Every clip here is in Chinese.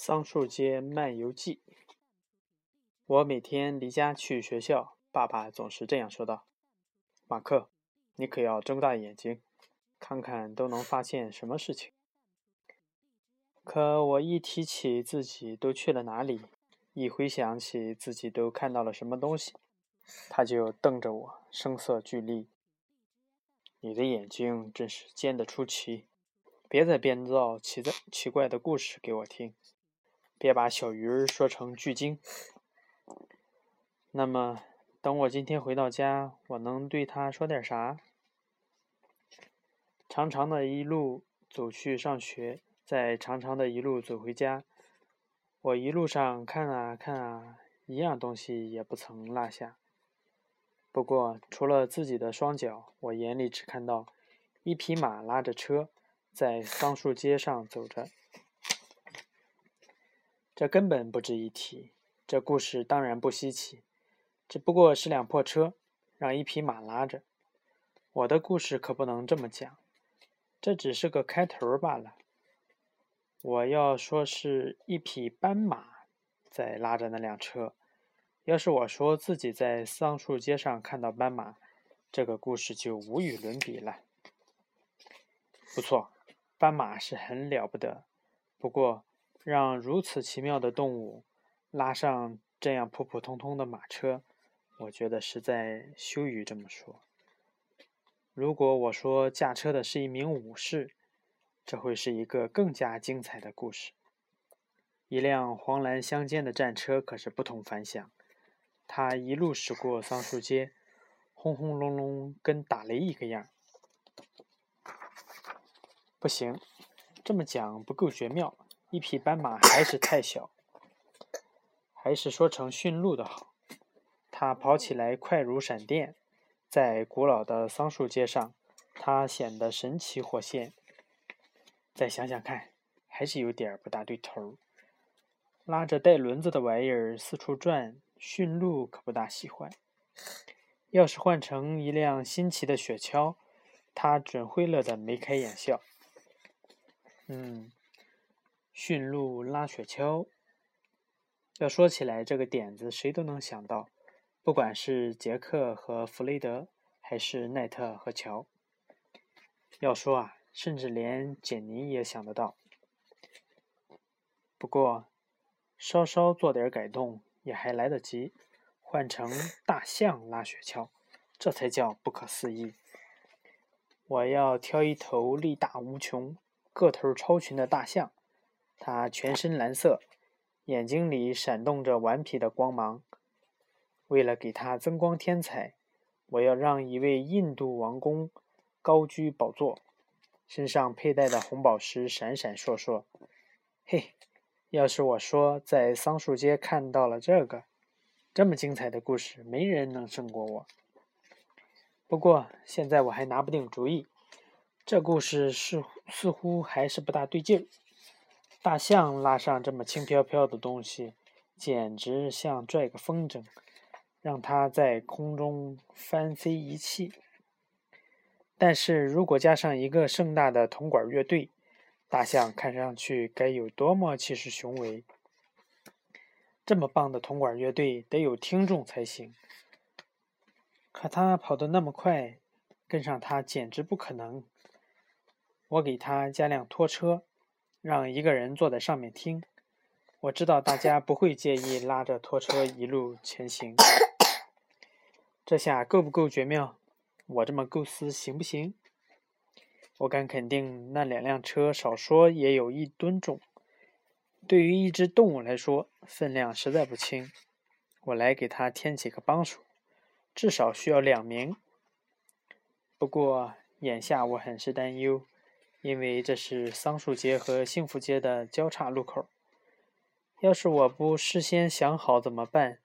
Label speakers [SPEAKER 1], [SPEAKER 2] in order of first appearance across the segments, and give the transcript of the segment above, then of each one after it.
[SPEAKER 1] 桑树街漫游记。我每天离家去学校，爸爸总是这样说道：“马克，你可要睁大眼睛，看看都能发现什么事情。”可我一提起自己都去了哪里，一回想起自己都看到了什么东西，他就瞪着我，声色俱厉：“你的眼睛真是尖得出奇，别再编造奇的奇怪的故事给我听。”别把小鱼儿说成巨鲸。那么，等我今天回到家，我能对他说点啥？长长的一路走去上学，再长长的一路走回家，我一路上看啊看啊，一样东西也不曾落下。不过，除了自己的双脚，我眼里只看到一匹马拉着车在桑树街上走着。这根本不值一提。这故事当然不稀奇，只不过是辆破车，让一匹马拉着。我的故事可不能这么讲，这只是个开头罢了。我要说是一匹斑马在拉着那辆车。要是我说自己在桑树街上看到斑马，这个故事就无与伦比了。不错，斑马是很了不得，不过。让如此奇妙的动物拉上这样普普通通的马车，我觉得实在羞于这么说。如果我说驾车的是一名武士，这会是一个更加精彩的故事。一辆黄蓝相间的战车可是不同凡响，它一路驶过桑树街，轰轰隆隆，跟打雷一个样。不行，这么讲不够绝妙。一匹斑马还是太小，还是说成驯鹿的好。它跑起来快如闪电，在古老的桑树街上，它显得神奇活现。再想想看，还是有点不大对头。拉着带轮子的玩意儿四处转，驯鹿可不大喜欢。要是换成一辆新奇的雪橇，它准会乐得眉开眼笑。嗯。驯鹿拉雪橇，要说起来，这个点子谁都能想到，不管是杰克和弗雷德，还是奈特和乔。要说啊，甚至连简尼也想得到。不过，稍稍做点改动也还来得及，换成大象拉雪橇，这才叫不可思议。我要挑一头力大无穷、个头超群的大象。它全身蓝色，眼睛里闪动着顽皮的光芒。为了给它增光添彩，我要让一位印度王公高居宝座，身上佩戴的红宝石闪闪烁烁。嘿，要是我说在桑树街看到了这个这么精彩的故事，没人能胜过我。不过现在我还拿不定主意，这故事似似乎还是不大对劲儿。大象拉上这么轻飘飘的东西，简直像拽个风筝，让它在空中翻飞一气。但是如果加上一个盛大的铜管乐队，大象看上去该有多么气势雄伟！这么棒的铜管乐队得有听众才行。可它跑得那么快，跟上它简直不可能。我给它加辆拖车。让一个人坐在上面听，我知道大家不会介意拉着拖车一路前行。这下够不够绝妙？我这么构思行不行？我敢肯定，那两辆车少说也有一吨重，对于一只动物来说，分量实在不轻。我来给他添几个帮手，至少需要两名。不过眼下我很是担忧。因为这是桑树街和幸福街的交叉路口，要是我不事先想好怎么办，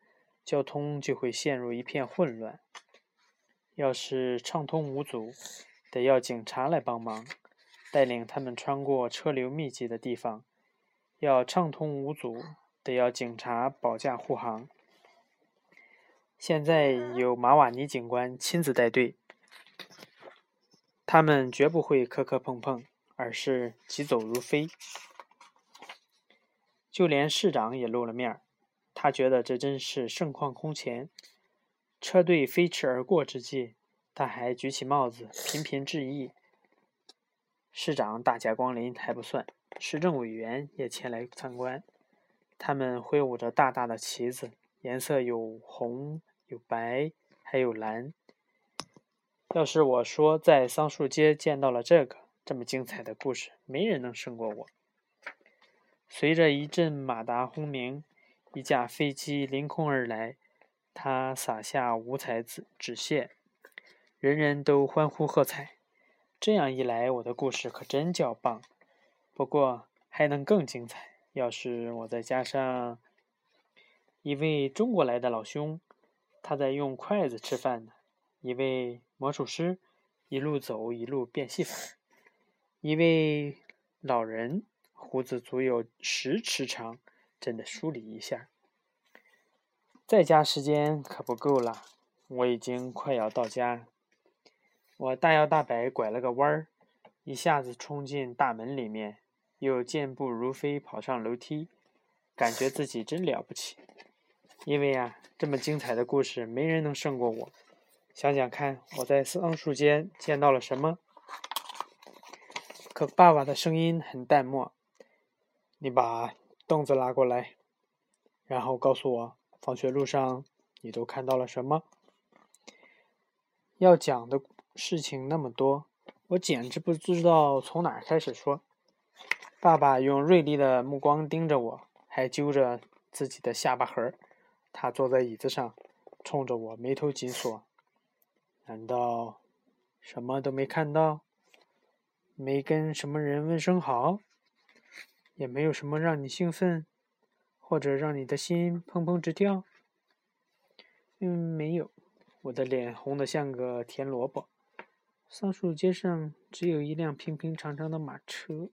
[SPEAKER 1] 交通就会陷入一片混乱。要是畅通无阻，得要警察来帮忙，带领他们穿过车流密集的地方；要畅通无阻，得要警察保驾护航。现在有马瓦尼警官亲自带队。他们绝不会磕磕碰碰，而是疾走如飞。就连市长也露了面儿。他觉得这真是盛况空前。车队飞驰而过之际，他还举起帽子，频频致意。市长大驾光临还不算，市政委员也前来参观。他们挥舞着大大的旗子，颜色有红、有白，还有蓝。要是我说在桑树街见到了这个这么精彩的故事，没人能胜过我。随着一阵马达轰鸣，一架飞机凌空而来，它洒下五彩纸纸屑，人人都欢呼喝彩。这样一来，我的故事可真叫棒。不过还能更精彩，要是我再加上一位中国来的老兄，他在用筷子吃饭呢；一位魔术师，一路走一路变戏法；一位老人，胡子足有十尺长，正在梳理一下。在家时间可不够了，我已经快要到家。我大摇大摆拐了个弯儿，一下子冲进大门里面，又健步如飞跑上楼梯，感觉自己真了不起。因为啊，这么精彩的故事，没人能胜过我。想想看，我在桑树间见到了什么？爸爸的声音很淡漠：“你把凳子拉过来，然后告诉我，放学路上你都看到了什么？”要讲的。事情那么多，我简直不知道从哪开始说。爸爸用锐利的目光盯着我，还揪着自己的下巴颏他坐在椅子上，冲着我眉头紧锁。难道什么都没看到？没跟什么人问声好？也没有什么让你兴奋，或者让你的心砰砰直跳？嗯，没有。我的脸红的像个甜萝卜。桑树街上只有一辆平平常常的马车。